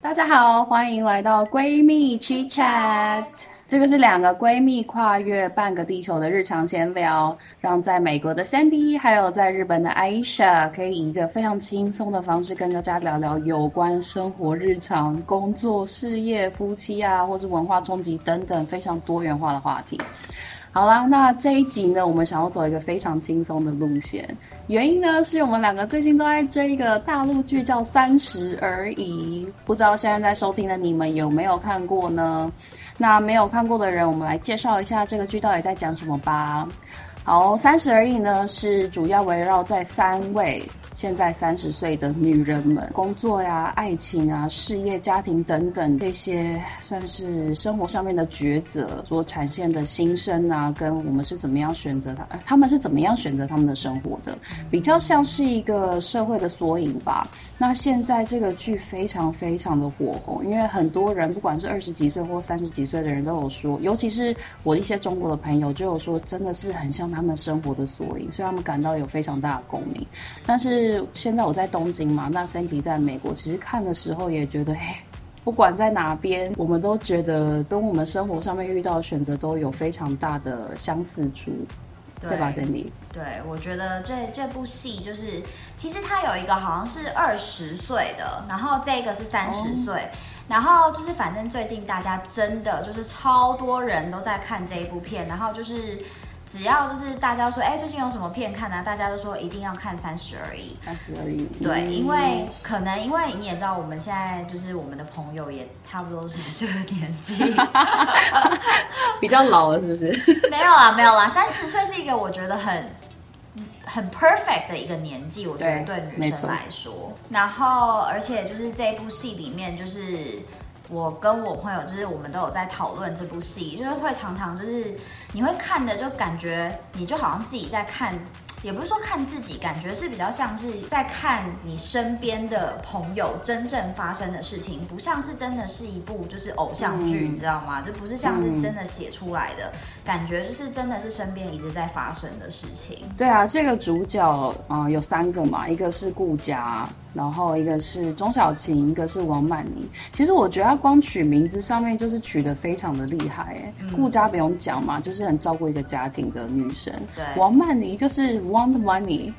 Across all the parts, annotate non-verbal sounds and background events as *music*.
大家好，欢迎来到闺蜜 Chit Chat。这个是两个闺蜜跨越半个地球的日常闲聊，让在美国的 Sandy 还有在日本的 Aisha 可以以一个非常轻松的方式跟大家聊聊有关生活日常、工作、事业、夫妻啊，或是文化冲击等等非常多元化的话题。好啦，那这一集呢，我们想要走一个非常轻松的路线。原因呢，是我们两个最近都在追一个大陆剧，叫《三十而已》。不知道现在在收听的你们有没有看过呢？那没有看过的人，我们来介绍一下这个剧到底在讲什么吧。好，《三十而已》呢，是主要围绕在三位。现在三十岁的女人们，工作呀、爱情啊、事业、家庭等等这些，算是生活上面的抉择所产现的心声啊，跟我们是怎么样选择它，他们是怎么样选择他们的生活的，比较像是一个社会的缩影吧。那现在这个剧非常非常的火红，因为很多人不管是二十几岁或三十几岁的人都有说，尤其是我一些中国的朋友就有说，真的是很像他们生活的缩影，所以他们感到有非常大的共鸣，但是。现在我在东京嘛，那 Sandy 在美国。其实看的时候也觉得，嘿，不管在哪边，我们都觉得跟我们生活上面遇到的选择都有非常大的相似处，对吧，Sandy？对，我觉得这这部戏就是，其实它有一个好像是二十岁的，然后这个是三十岁，然后就是反正最近大家真的就是超多人都在看这一部片，然后就是。只要就是大家说，哎，最近有什么片看呢？大家都说一定要看《三十而已》。三十而已。对，因为可能因为你也知道，我们现在就是我们的朋友也差不多是这个年纪，*laughs* 比较老了，是不是？*laughs* 没有啦，没有啦，三十岁是一个我觉得很很 perfect 的一个年纪，我觉得对女生来说。然后，而且就是这部戏里面，就是。我跟我朋友就是我们都有在讨论这部戏，就是会常常就是你会看的就感觉你就好像自己在看，也不是说看自己，感觉是比较像是在看你身边的朋友真正发生的事情，不像是真的是一部就是偶像剧，你知道吗？就不是像是真的写出来的感觉，就是真的是身边一直在发生的事情。对啊，这个主角啊有三个嘛，一个是顾家。然后一个是钟小琴，一个是王曼妮。其实我觉得他光取名字上面就是取得非常的厉害，哎，顾家不用讲嘛，就是很照顾一个家庭的女生。对，王曼妮就是 want money。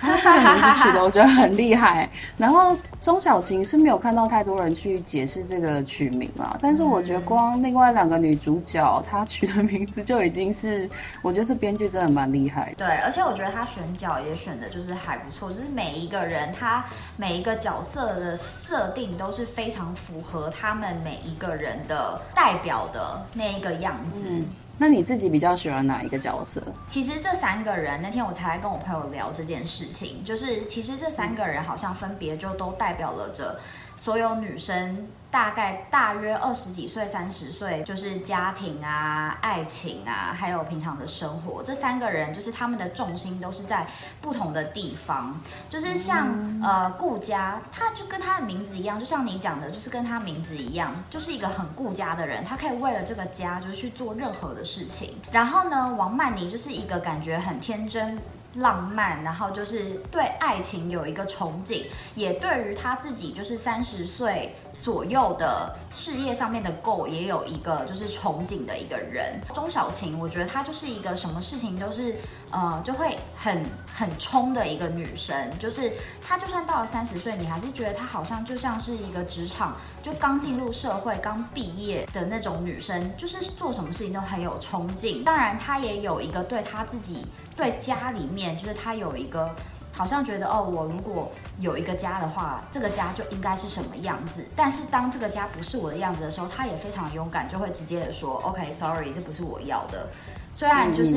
他这个名字取的我觉得很厉害，然后钟小琴是没有看到太多人去解释这个取名啊，但是我觉得光另外两个女主角她取的名字就已经是，我觉得这编剧真的蛮厉害。对，而且我觉得他选角也选的就是还不错，就是每一个人他每一个角色的设定都是非常符合他们每一个人的代表的那一个样子。那你自己比较喜欢哪一个角色？其实这三个人那天我才来跟我朋友聊这件事情，就是其实这三个人好像分别就都代表了着所有女生。大概大约二十几岁、三十岁，就是家庭啊、爱情啊，还有平常的生活。这三个人就是他们的重心都是在不同的地方。就是像呃顾家，他就跟他的名字一样，就像你讲的，就是跟他名字一样，就是一个很顾家的人。他可以为了这个家，就是去做任何的事情。然后呢，王曼妮就是一个感觉很天真。浪漫，然后就是对爱情有一个憧憬，也对于他自己就是三十岁左右的事业上面的 goal 也有一个就是憧憬的一个人。钟小琴，我觉得她就是一个什么事情都是呃就会很很冲的一个女生，就是她就算到了三十岁，你还是觉得她好像就像是一个职场就刚进入社会、刚毕业的那种女生，就是做什么事情都很有冲劲。当然，她也有一个对她自己。对家里面，就是她有一个，好像觉得哦，我如果有一个家的话，这个家就应该是什么样子。但是当这个家不是我的样子的时候，他也非常勇敢，就会直接的说，OK，Sorry，这不是我要的。虽然就是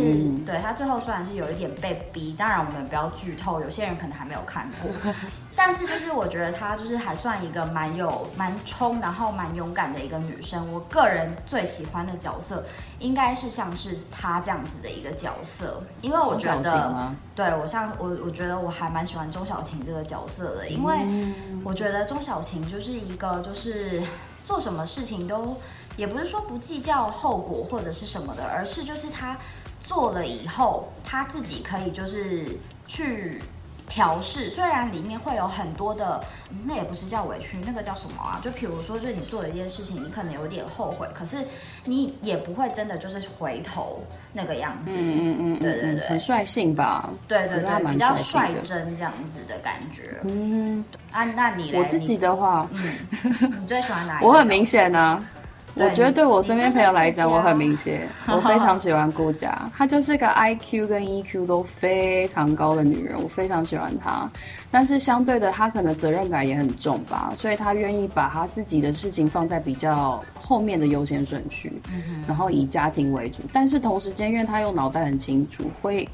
对他最后虽然是有一点被逼，当然我们不要剧透，有些人可能还没有看过。但是就是我觉得她就是还算一个蛮有蛮冲，然后蛮勇敢的一个女生。我个人最喜欢的角色应该是像是她这样子的一个角色，因为我觉得，对我像我我觉得我还蛮喜欢钟小琴这个角色的，因为我觉得钟小琴就是一个就是做什么事情都也不是说不计较后果或者是什么的，而是就是她做了以后，她自己可以就是去。调试，虽然里面会有很多的，嗯那也不是叫委屈，那个叫什么啊？就比如说，就是你做了一件事情，你可能有点后悔，可是你也不会真的就是回头那个样子。嗯嗯嗯，对对对很率性吧？对对对，比较率真这样子的感觉。嗯，啊，那你嘞我自己你的话，你最喜欢哪一个？我很明。显啊。对我觉得对我身边朋友来讲，我很明显，我非常喜欢顾家。她就是个 IQ 跟 EQ 都非常高的女人，我非常喜欢她。但是相对的，她可能责任感也很重吧，所以她愿意把她自己的事情放在比较后面的优先顺序，然后以家庭为主。但是同时间，因为她又脑袋很清楚，会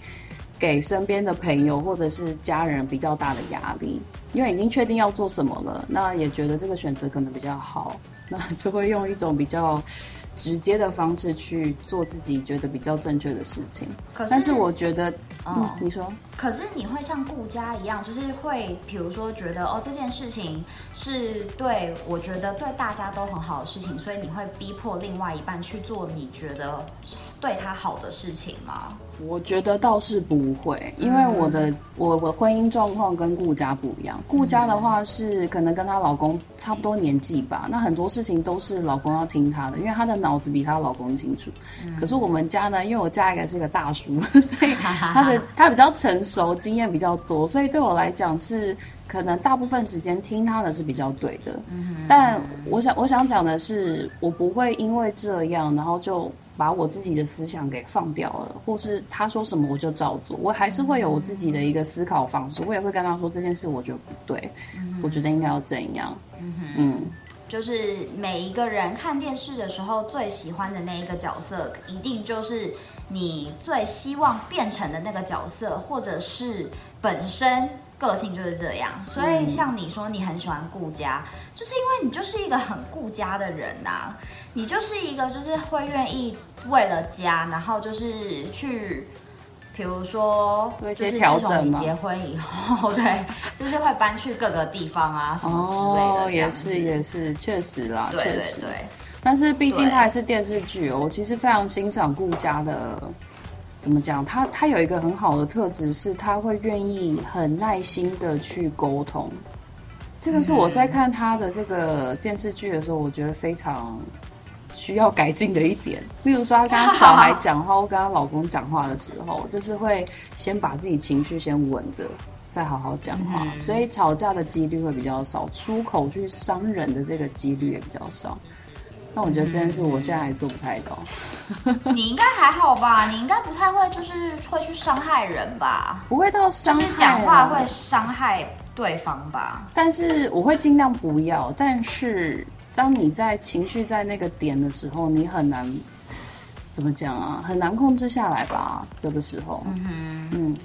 给身边的朋友或者是家人比较大的压力，因为已经确定要做什么了，那也觉得这个选择可能比较好，那 *laughs* 就会用一种比较直接的方式去做自己觉得比较正确的事情。可是，但是我觉得，你说，可是你会像顾家一样，就是会，比如说觉得哦，这件事情是对我觉得对大家都很好的事情，所以你会逼迫另外一半去做你觉得对他好的事情吗？我觉得倒是不会，因为我的、我我婚姻状况跟顾家不一样。顾家的话是可能跟她老公差不多年纪吧，那很多事情都是老公要听她的，因为她的脑子比她老公清楚。可是我们家呢，因为我嫁一个是个大叔，所以他的 *laughs* 他比较成熟，经验比较多，所以对我来讲是可能大部分时间听他的是比较对的。但我想我想讲的是，我不会因为这样，然后就把我自己的思想给放掉了，或是他说什么我就照做，我还是会有我自己的一个思考方式，我也会跟他说这件事我觉得不对，我觉得应该要怎样。嗯，就是每一个人看电视的时候最喜欢的那一个角色，一定就是你最希望变成的那个角色，或者是本身个性就是这样。所以像你说你很喜欢顾家，就是因为你就是一个很顾家的人呐、你就是一个就是会愿意为了家，然后就是去。比如说，一些就是调整吗自从你结婚以后，*laughs* 对，就是会搬去各个地方啊，什么之类的哦，也。是也是，确实啦，对。对对，但是毕竟对它还是电视剧哦，我其实非常欣赏顾家的。怎么讲？他他有一个很好的特质，是他会愿意很耐心的去沟通。这个是我在看他的这个电视剧的时候，我觉得非常需要改进的一点。*laughs* 例如说，他跟他小孩讲话，或跟他老公讲话的时候，就是会先把自己情绪先稳着，再好好讲话，嗯所以吵架的几率会比较少，出口去伤人的这个几率也比较少。那我觉得这件事我现在还做不太到。*laughs* 你应该还好吧？你应该不太会，就是会去伤害人吧？不会到就伤害、就是讲话会，伤害对方吧？但是我会尽量不要。但是当你在情绪在那个点的时候，你很难怎么讲啊？很难控制下来吧？有的时候，嗯哼嗯，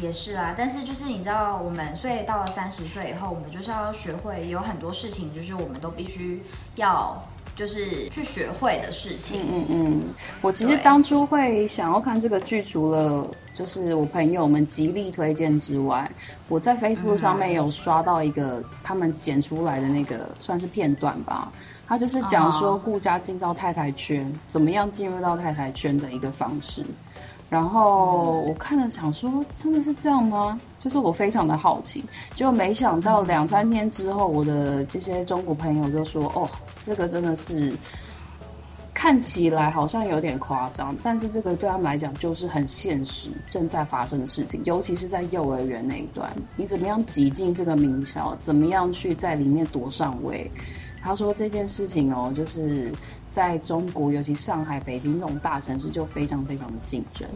也是啊，但是就是你知道，我们所以到了三十岁以后，我们就是要学会有很多事情，就是我们都必须要就是去学会的事情。嗯嗯，我其实当初会想要看这个剧，除了就是我朋友们极力推荐之外，我在 Facebook 上面有刷到一个他们剪出来的那个算是片段吧。他就是讲说顾家进到太太圈，怎么样进入到太太圈的一个方式。然后我看了想说，真的是这样吗？就是我非常的好奇，结果没想到两三天之后，我的这些中国朋友就说：“哦，这个真的是看起来好像有点夸张，但是这个对他们来讲就是很现实正在发生的事情，尤其是在幼儿园那一段，你怎么样挤进这个名校，怎么样去在里面夺上位？他说这件事情哦，就是在中国，尤其上海、北京这种大城市，就非常非常的竞争。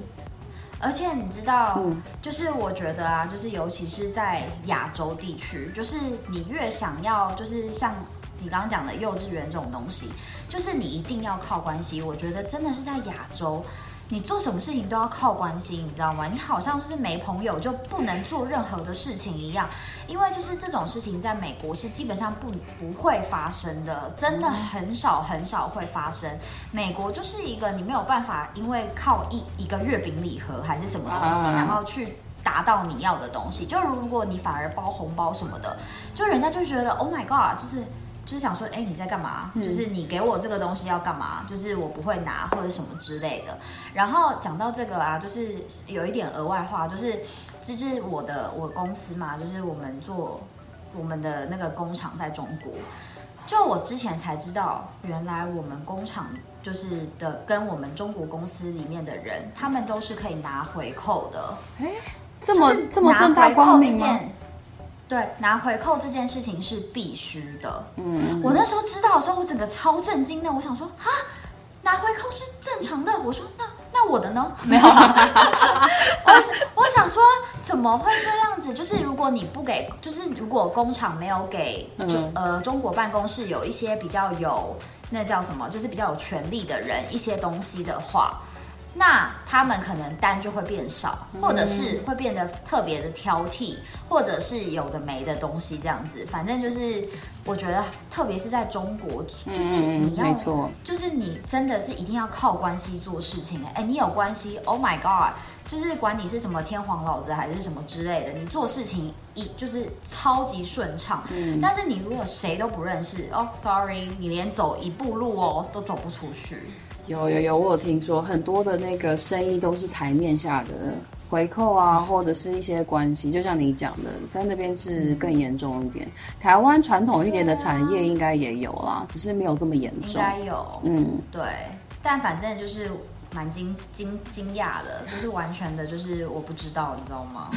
而且你知道，嗯就是我觉得啊，就是尤其是在亚洲地区，就是你越想要，就是像你刚刚讲的幼稚园这种东西，就是你一定要靠关系。我觉得真的是在亚洲，你做什么事情都要靠关系，你知道吗？你好像就是没朋友就不能做任何的事情一样，因为就是这种事情在美国是基本上不不会发生的，真的很少很少会发生。美国就是一个你没有办法，因为靠一一个月饼礼盒还是什么东西，啊然后去达到你要的东西。就如果你反而包红包什么的，就人家就觉得 Oh my God，就是就是想说，哎，你在干嘛？就是你给我这个东西要干嘛？就是我不会拿或者什么之类的。然后讲到这个啊，就是有一点额外话，就是这就是我的我公司嘛，就是我们做我们的那个工厂在中国。就我之前才知道，原来我们工厂就是的跟我们中国公司里面的人，他们都是可以拿回扣的。哎，这么这么正大光明吗？对，拿回扣这件事情是必须的。嗯，我那时候知道的时候，我整个超震惊的。我想说，啊，拿回扣是正常的。我说，那那我的呢？*laughs* 没有。*laughs* 我我想说，怎么会这样子？就是如果你不给，就是如果工厂没有给，中呃中国办公室有一些比较有那叫什么，就是比较有权力的人一些东西的话。那他们可能单就会变少，或者是会变得特别的挑剔，或者是有的没的东西这样子。反正就是，我觉得特别是在中国，就是你要，就是你真的是一定要靠关系做事情。哎，你有关系，Oh my God，就是管你是什么天皇老子还是什么之类的，你做事情一就是超级顺畅。嗯，但是你如果谁都不认识，哦，Sorry，你连走一步路哦都走不出去。有有有，我有听说很多的那个生意都是台面下的回扣啊，或者是一些关系，就像你讲的，在那边是更严重一点。台湾传统一点的产业应该也有啦，只是没有这么严重。应该有，嗯，对。但反正就是蛮惊惊惊讶的，就是完全的，就是我不知道，你知道吗？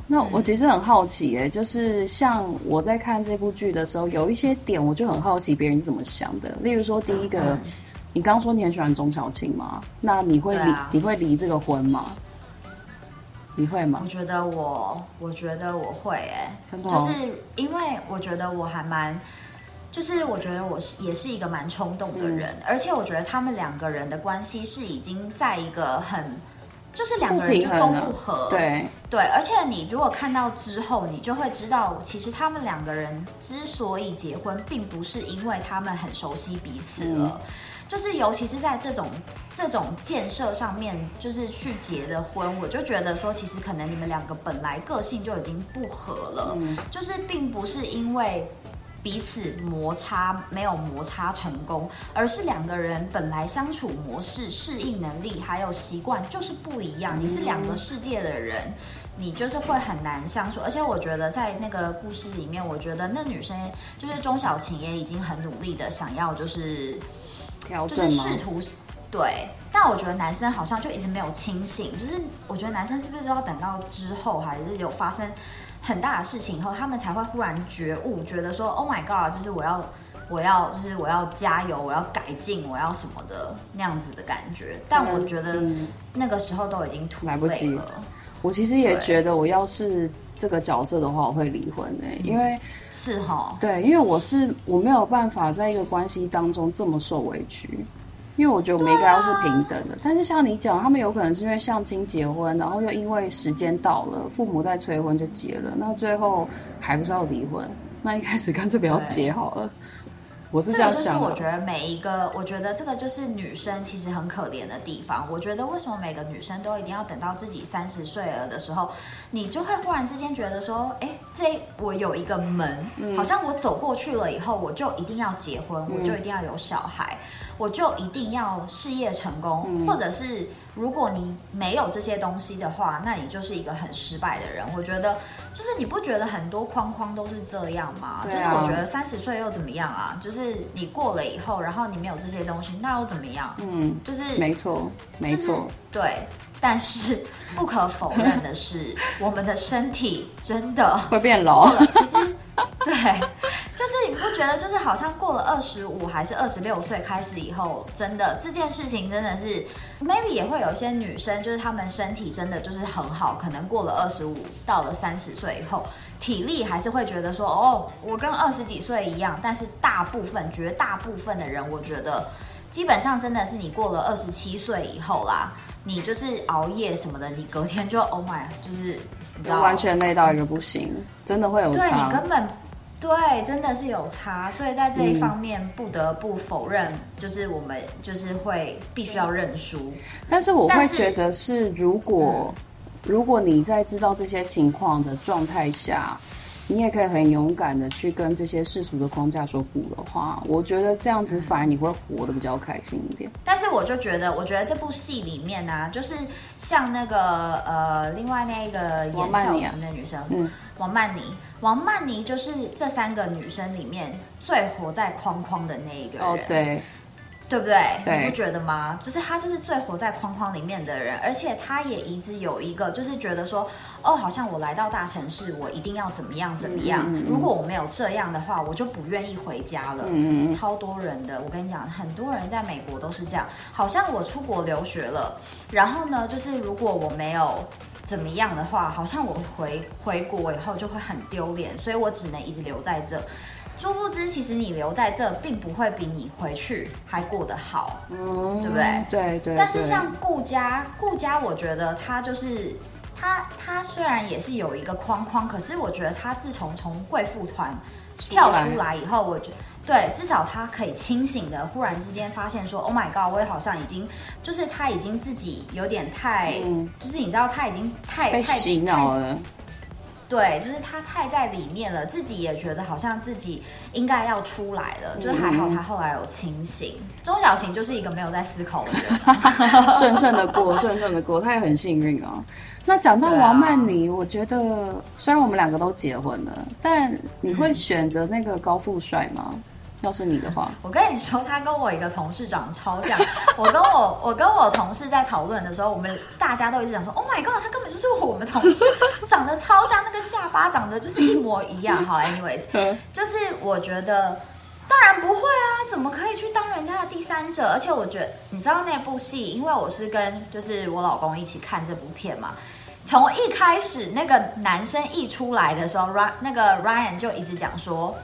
*laughs* 那我其实很好奇，哎，就是像我在看这部剧的时候，有一些点我就很好奇别人是怎么想的。例如说，第一个。你刚说你很喜欢钟小琴吗？那你会离你会离这个婚吗？你会吗？我觉得我，我觉得我会哎，就是因为我觉得我还蛮，就是我觉得我是也是一个蛮冲动的人，而且我觉得他们两个人的关系是已经在一个很，就是两个人就都不合，对对，而且你如果看到之后，你就会知道，其实他们两个人之所以结婚，并不是因为他们很熟悉彼此了。就是，尤其是在这种这种建设上面，就是去结的婚，我就觉得说，其实可能你们两个本来个性就已经不合了，就是并不是因为彼此摩擦没有摩擦成功，而是两个人本来相处模式、适应能力还有习惯就是不一样。你是两个世界的人，你就是会很难相处。而且我觉得在那个故事里面，我觉得那女生就是钟小琴也已经很努力的想要就是。就是试图对，但我觉得男生好像就一直没有清醒。就是我觉得男生是不是要等到之后，还是有发生很大的事情以后，他们才会忽然觉悟，觉得说 “Oh my God”，就是我要，我要，就是我要加油，我要改进，我要什么的那样子的感觉。但我觉得那个时候都已经来不及了。我其实也觉得，我要是。这个角色的话，我会离婚诶，因为是哈，对，因为我是我没有办法在一个关系当中这么受委屈，因为我觉得每个人都是平等的。但是像你讲，他们有可能是因为相亲结婚，然后又因为时间到了，父母在催婚就结了，那最后还不是要离婚？那一开始干脆不要结好了。我是这样想。我觉得每一个，我觉得这个就是女生其实很可怜的地方。我觉得为什么每个女生都一定要等到自己三十岁了的时候，你就会忽然之间觉得说，哎，这我有一个门，好像我走过去了以后，我就一定要结婚，我就一定要有小孩。我就一定要事业成功，或者是如果你没有这些东西的话，那你就是一个很失败的人。我觉得，就是你不觉得很多框框都是这样吗？就是我觉得三十岁又怎么样啊？就是你过了以后，然后你没有这些东西，那又怎么样？嗯，就是没错，没错，对。但是不可否认的是，我们的身体真的会变老。其实，对，就是你不觉得，就是好像过了二十五还是二十六岁开始以后，真的这件事情真的是，maybe 也会有一些女生，就是她们身体真的就是很好，可能过了二十五到了三十岁以后，体力还是会觉得说，哦，我跟二十几岁一样。但是大部分、绝大部分的人，我觉得基本上真的是你过了二十七岁以后啦。你就是熬夜什么的，你隔天就 Oh my，就是你知道完全累到一个不行，真的会有差。对你根本对，真的是有差。所以在这一方面不得不否认，就是我们就是会必须要认输。但是我会觉得是，如果如果你在知道这些情况的状态下，你也可以很勇敢的去跟这些世俗的框架说不的话，我觉得这样子反而你会活得比较开心一点。但是我就觉得，我觉得这部戏里面呢、就是像那个呃，另外那个演王曼妮的女生，嗯。王曼妮，王曼妮就是这三个女生里面最活在框框的那一个人，哦，对，对不对？对你不觉得吗？就是他就是最活在框框里面的人，而且他也一直有一个，就是觉得说，哦，好像我来到大城市，我一定要怎么样怎么样。嗯嗯嗯如果我没有这样的话，我就不愿意回家了。嗯嗯嗯超多人的，我跟你讲，很多人在美国都是这样。好像我出国留学了，然后呢，就是如果我没有。怎么样的话，好像我回回国以后就会很丢脸，所以我只能一直留在这。殊不知，其实你留在这，并不会比你回去还过得好。嗯，对不对对对。但是像顾家，顾家，我觉得他就是他，他虽然也是有一个框框，可是我觉得他自从从贵妇团跳出来以后，我觉对，至少他可以清醒的，忽然之间发现说，Oh my god，我也好像已经，就是他已经自己有点太，嗯就是你知道他已经太太被洗脑了，对，就是他太在里面了，自己也觉得好像自己应该要出来了，就是还好他后来有清醒。钟小琴就是一个没有在思考的人，*laughs* 顺顺的过，顺顺的过，他也很幸运啊。那讲到王曼妮，我觉得虽然我们两个都结婚了，但你会选择那个高富帅吗？要是你的话，我跟你说，他跟我一个同事长得超像。我跟我我跟我同事在讨论的时候，我们大家都一直讲说，Oh my god，他根本就是我们同事，*laughs* 长得超像，那个下巴长得就是一模一样。好，anyways，*laughs* 就是我觉得。当然不会啊，怎么可以去当人家的第三者？而且我觉得，你知道那部戏，因为我是跟就是我老公一起看这部片嘛。从一开始那个男生一出来的时候，Ryan 那个 Ryan 就一直讲说，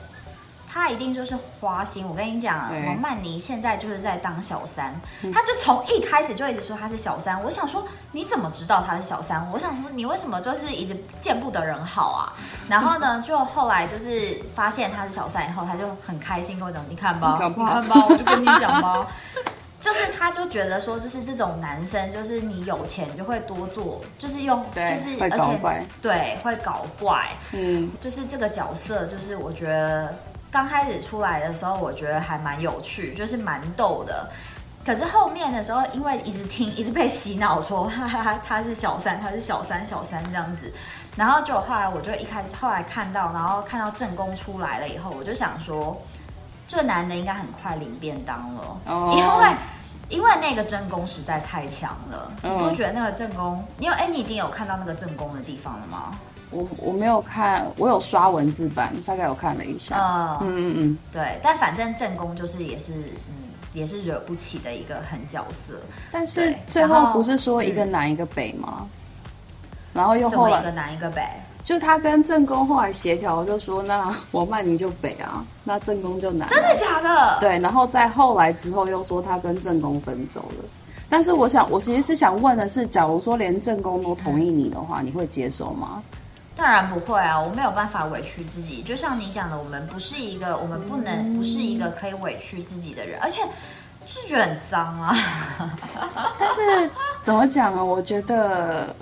他一定就是花心。我跟你讲，对王曼妮现在就是在当小三，他就从一开始就一直说他是小三。我想说，你怎么知道他是小三？我想说，你为什么就是一直见不得人好啊？然后呢，*laughs* 就后来就是发现他是小三以后，他就很开心跟我讲，你看吧，你看吧，我就跟你讲吧。*laughs* 就是他就觉得说，就是这种男生，就是你有钱就会多做，就是用，就是而且对会搞怪，嗯，就是这个角色，就是我觉得刚开始出来的时候，我觉得还蛮有趣，就是蛮逗的。可是后面的时候，因为一直听，一直被洗脑说哈哈哈他是小三，他是小三，小三这样子。然后就后来我就一开始后来看到，然后看到正宫出来了以后，我就想说，这个男的应该很快领便当了，哦因为。因为那个正宫实在太强了，嗯你不觉得那个正宫？你有哎，你已经有看到那个正宫的地方了吗？我我没有看，我有刷文字版，大概有看了一下。呃，嗯嗯嗯，对，但反正正宫就是也是嗯也是惹不起的一个狠角色，但是最然后后不是说一个南一个北吗？然后又后来一个南一个北，就他跟正宫后来协调，就说那王曼妮就北啊，那正宫就南、啊。真的假的？对，然后在后来之后又说他跟正宫分手了。但是我想，我其实是想问的是，假如说连正宫都同意你的话，你会接受吗？当然不会啊，我没有办法委屈自己。就像你讲的，我们不是一个，我们不能不是一个可以委屈自己的人，而且就觉得很脏啊。但是怎么讲啊？我觉得，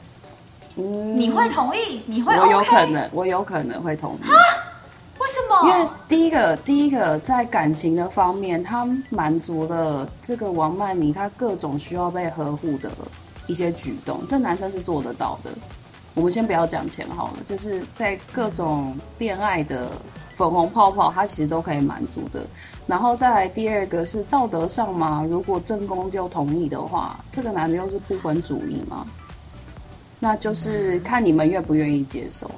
嗯，你会同意？你会、我?有可能，我有可能会同意。为什么因为？第一个，第一个在感情的方面，他满足了这个王曼妮她各种需要被呵护的一些举动，这男生是做得到的。我们先不要讲钱好了，就是在各种恋爱的粉红泡泡，他其实都可以满足的。然后再来第二个是道德上嘛，如果正宫就同意的话，这个男的又是不婚主义嘛，那就是看你们愿不愿意接受。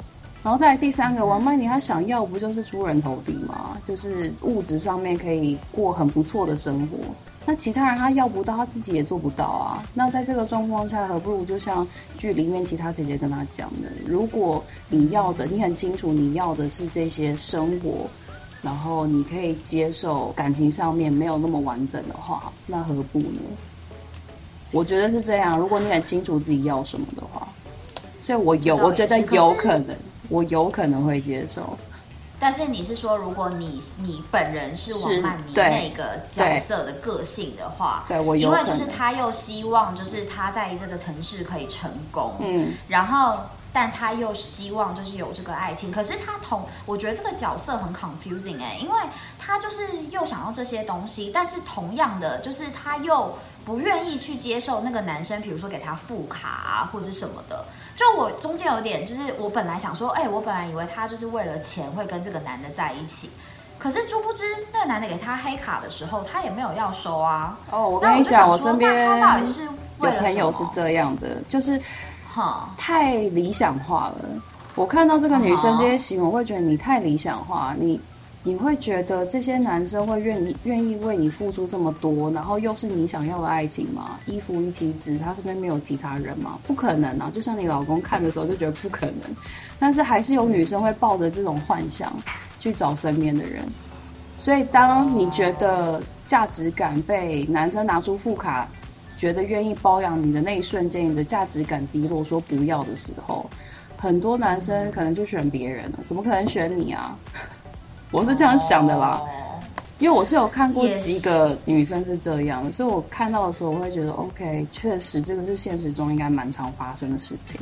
然后再来第三个，王曼妮她想要不就是出人头地嘛，就是物质上面可以过很不错的生活。那其他人他要不到，他自己也做不到啊。那在这个状况下，何不如就像剧里面其他姐姐跟他讲的，如果你要的，你很清楚你要的是这些生活，然后你可以接受感情上面没有那么完整的话，那何不呢？我觉得是这样。如果你很清楚自己要什么的话，所以我有，我觉得有可能，我有可能会接受。但是你是说，如果你你本人是王曼妮那个角色的个性的话，对我有因为就是他又希望就是他在这个城市可以成功，嗯，然后但他又希望就是有这个爱情。可是他同我觉得这个角色很 confusing 哎，因为他就是又想要这些东西，但是同样的就是他又不愿意去接受那个男生，比如说给他副卡啊或者什么的。就我中间有点就是我本来想说，哎，我本来以为他就是为了钱会跟这个男的在一起。可是，殊不知那个男的给他黑卡的时候，他也没有要收啊。哦，我跟你讲，我身边他到底是有朋友是这样的，就是哈太理想化了。我看到这个女生这些行为，我会觉得你太理想化。你你会觉得这些男生会愿意愿意为你付出这么多，然后又是你想要的爱情吗？一夫一妻制，他身边没有其他人吗？不可能啊！就像你老公看的时候就觉得不可能，但是还是有女生会抱着这种幻想。去找身边的人，所以当你觉得价值感被男生拿出副卡，觉得愿意包养你的那一瞬间，你的价值感低落，说不要的时候，很多男生可能就选别人了。怎么可能选你啊？我是这样想的啦，因为我是有看过几个女生是这样的，所以我看到的时候，我会觉得 OK，确实这个是现实中应该蛮常发生的事情。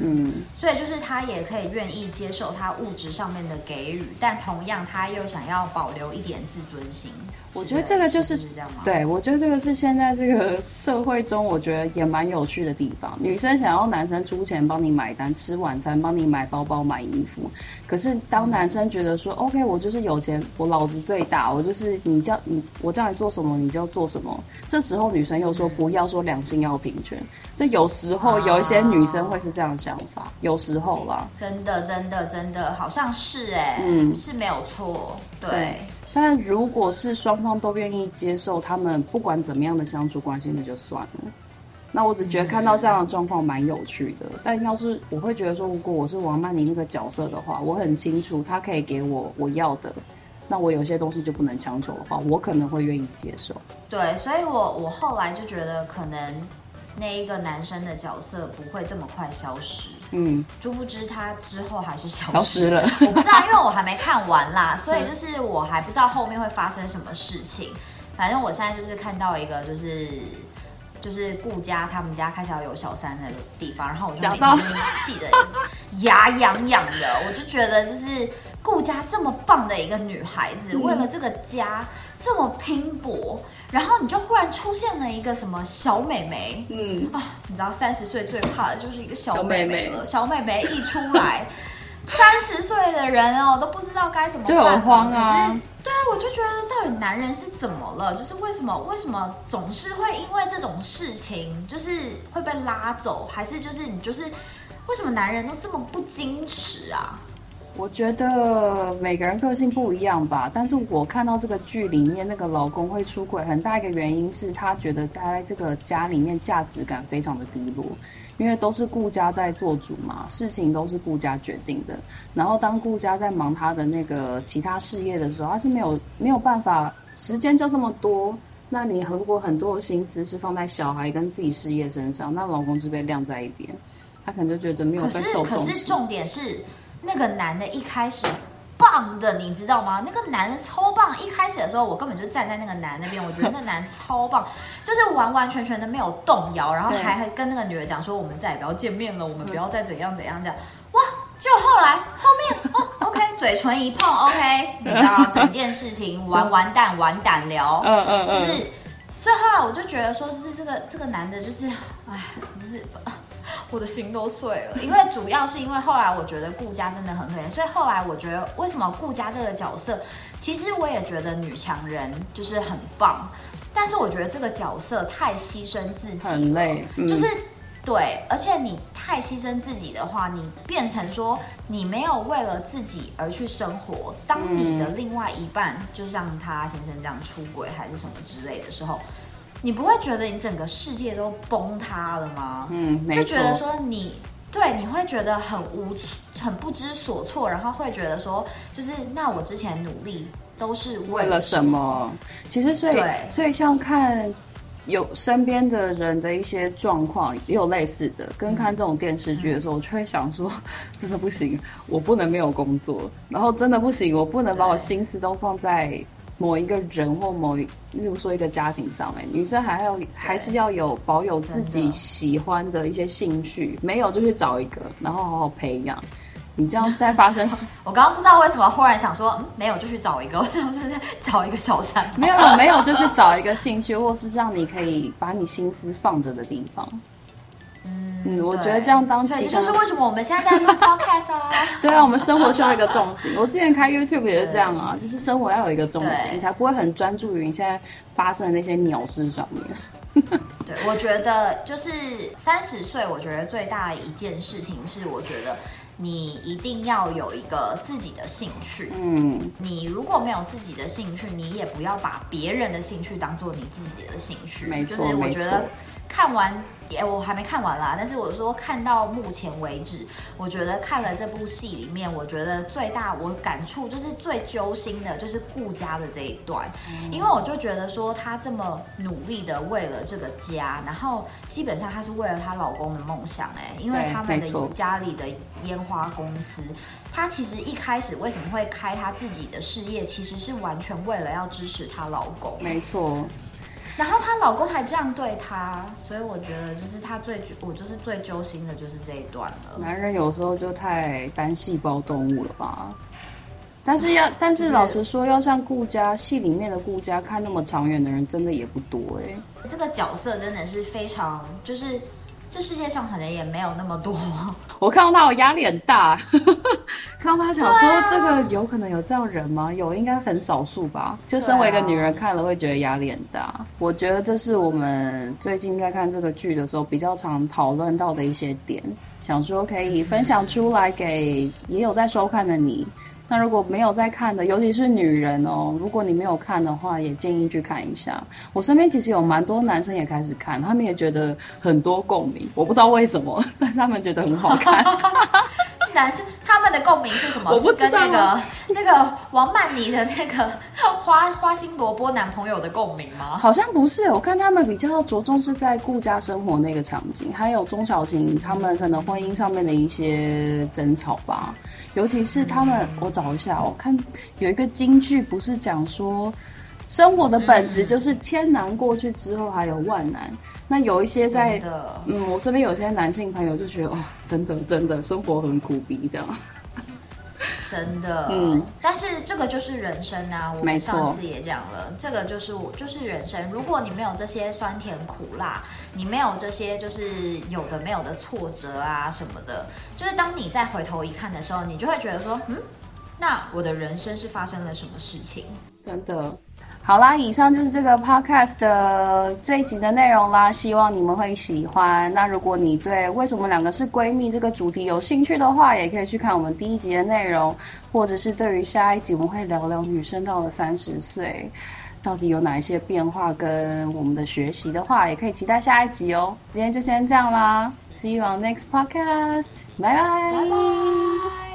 嗯，所以就是他也可以愿意接受他物质上面的给予，但同样他又想要保留一点自尊心。我觉得这个就是这样吗？对，我觉得这个是现在这个社会中，我觉得也蛮有趣的地方。女生想要男生出钱帮你买单、吃晚餐、帮你买包包、买衣服，可是当男生觉得说 “OK，我就是有钱，我老子最大，我就是你叫你我叫你做什么你就做什么”，这时候女生又说不要说两性要平权。这有时候有一些女生会是这样想法，有时候啦，真的真的真的好像是哎，嗯，是没有错，对。但如果是双方都愿意接受他们不管怎么样的相处关系，那就算了。那我只觉得看到这样的状况蛮有趣的。但要是我会觉得说，如果我是王曼妮那个角色的话，我很清楚他可以给我我要的，那我有些东西就不能强求的话，我可能会愿意接受。对，所以我我后来就觉得可能那一个男生的角色不会这么快消失。嗯，殊不知他之后还是消失了。*laughs* 我不知道，因为我还没看完啦，所以就是我还不知道后面会发生什么事情。反正我现在就是看到一个，就是就是顾家他们家开始要有小三的地方，然后我就气的牙痒痒的。我就觉得，就是顾家这么棒的一个女孩子，为了这个家这么拼搏。然后你就忽然出现了一个什么小美眉，嗯啊，你知道三十岁最怕的就是一个小美眉了。小美眉一出来，*laughs* 三十岁的人哦都不知道该怎么办，就很慌啊。对啊，我就觉得到底男人是怎么了？就是为什么为什么总是会因为这种事情，就是会被拉走，还是就是你就是为什么男人都这么不矜持啊？我觉得每个人个性不一样吧，但是我看到这个剧里面那个老公会出轨，很大一个原因是他觉得在这个家里面价值感非常的低落，因为都是顾家在做主嘛，事情都是顾家决定的。然后当顾家在忙他的那个其他事业的时候，他是没有没有办法，时间就这么多。那你如果很多的心思是放在小孩跟自己事业身上，那老公就被晾在一边，他可能就觉得没有被受重视。重点是。那个男的一开始棒的，你知道吗？那个男的超棒。一开始的时候，我根本就站在那个男那边，我觉得那男超棒，*laughs* 就是完完全全的没有动摇，然后还跟那个女的讲说，我们再也不要见面了，我们不要再怎样怎样这样。哇！就后来后面哦，OK，嘴唇一碰，OK，你知道整件事情完完蛋完蛋了。嗯嗯嗯。就是，所以后来我就觉得说，就是这个这个男的，就是，哎，就是。我的心都碎了，因为主要是因为后来我觉得顾家真的很可怜，所以后来我觉得为什么顾家这个角色，其实我也觉得女强人就是很棒，但是我觉得这个角色太牺牲自己，很累，就是对，而且你太牺牲自己的话，你变成说你没有为了自己而去生活，当你的另外一半就像他先生这样出轨还是什么之类的时候。你不会觉得你整个世界都崩塌了吗？嗯，就觉得说你对，你会觉得很无很不知所措，然后会觉得说，就是那我之前努力都是为了什么？其实所以所以像看有身边的人的一些状况，也有类似的，跟看这种电视剧的时候，我就会想说，*laughs* 真的不行，我不能没有工作，然后真的不行，我不能把我心思都放在。某一个人或某一，例如说一个家庭上面，女生还要还是要有保有自己喜欢的一些兴趣，没有就去找一个，然后好好培养。你这样再发生，*laughs* 我刚刚不知道为什么忽然想说，嗯，没有就去找一个，我就是找一个 *laughs* 小三，没有没有就去找一个兴趣，或是让你可以把你心思放着的地方。嗯，我觉得这样当，所以这就是为什么我们现在在录 *laughs* podcast 啊。*laughs* 对啊，我们生活需要一个重心。我之前开 YouTube 也是这样啊，就是生活要有一个重心，你才不会很专注于你现在发生的那些鸟事上面。*laughs* 对，我觉得就是三十岁，我觉得最大的一件事情是，我觉得。你一定要有一个自己的兴趣。嗯，你如果没有自己的兴趣，你也不要把别人的兴趣当做你自己的兴趣。没错，就是我觉得看完。哎，我还没看完啦，但是我说看到目前为止，我觉得看了这部戏里面，我觉得最大我感触就是最揪心的，就是顾家的这一段，因为我就觉得说她这么努力的为了这个家，然后基本上她是为了她老公的梦想，哎，因为他们的家里的烟花公司，她其实一开始为什么会开她自己的事业，其实是完全为了要支持她老公，没错。然后她老公还这样对她，所以我觉得就是她最我就是最揪心的就是这一段了。男人有时候就太单细胞动物了吧？但是要，*laughs* 但是老实说，要像顾家戏里面的顾家看那么长远的人，真的也不多哎。这个角色真的是非常就是。这世界上可能也没有那么多。*laughs* 我看到他，我压力很大。*laughs* 看到他，想说这个有可能有这样人吗？有，应该很少数吧。就身为一个女人看了，会觉得压力很大。我觉得这是我们最近在看这个剧的时候比较常讨论到的一些点，想说可以分享出来给也有在收看的你。那如果没有在看的，尤其是女人哦，如果你没有看的话，也建议去看一下。我身边其实有蛮多男生也开始看，他们也觉得很多共鸣，我不知道为什么，*laughs* 但是他们觉得很好看。*laughs* 男生他们的共鸣是什么？是跟那个那个王曼妮的那个花花心萝卜男朋友的共鸣吗？好像不是，我看他们比较着重是在顾家生活那个场景，还有钟小琴他们可能婚姻上面的一些争吵吧。尤其是他们，我找一下，我看有一个京剧，不是讲说生活的本质就是千难过去之后还有万难。那有一些在，嗯，我身边有些男性朋友就觉得，哦，真的真的生活很苦逼这样。真的，嗯，但是这个就是人生啊，我们上次也讲了，这个就是我就是人生。如果你没有这些酸甜苦辣，你没有这些就是有的没有的挫折啊什么的，就是当你再回头一看的时候，你就会觉得说，嗯，那我的人生是发生了什么事情？真的。好啦，以上就是这个 podcast 的这一集的内容啦，希望你们会喜欢。那如果你对为什么两个是闺蜜这个主题有兴趣的话，也可以去看我们第一集的内容，或者是对于下一集我们会聊聊女生到了三十岁到底有哪一些变化跟我们的学习的话，也可以期待下一集哦。今天就先这样啦，See you on next podcast，拜拜。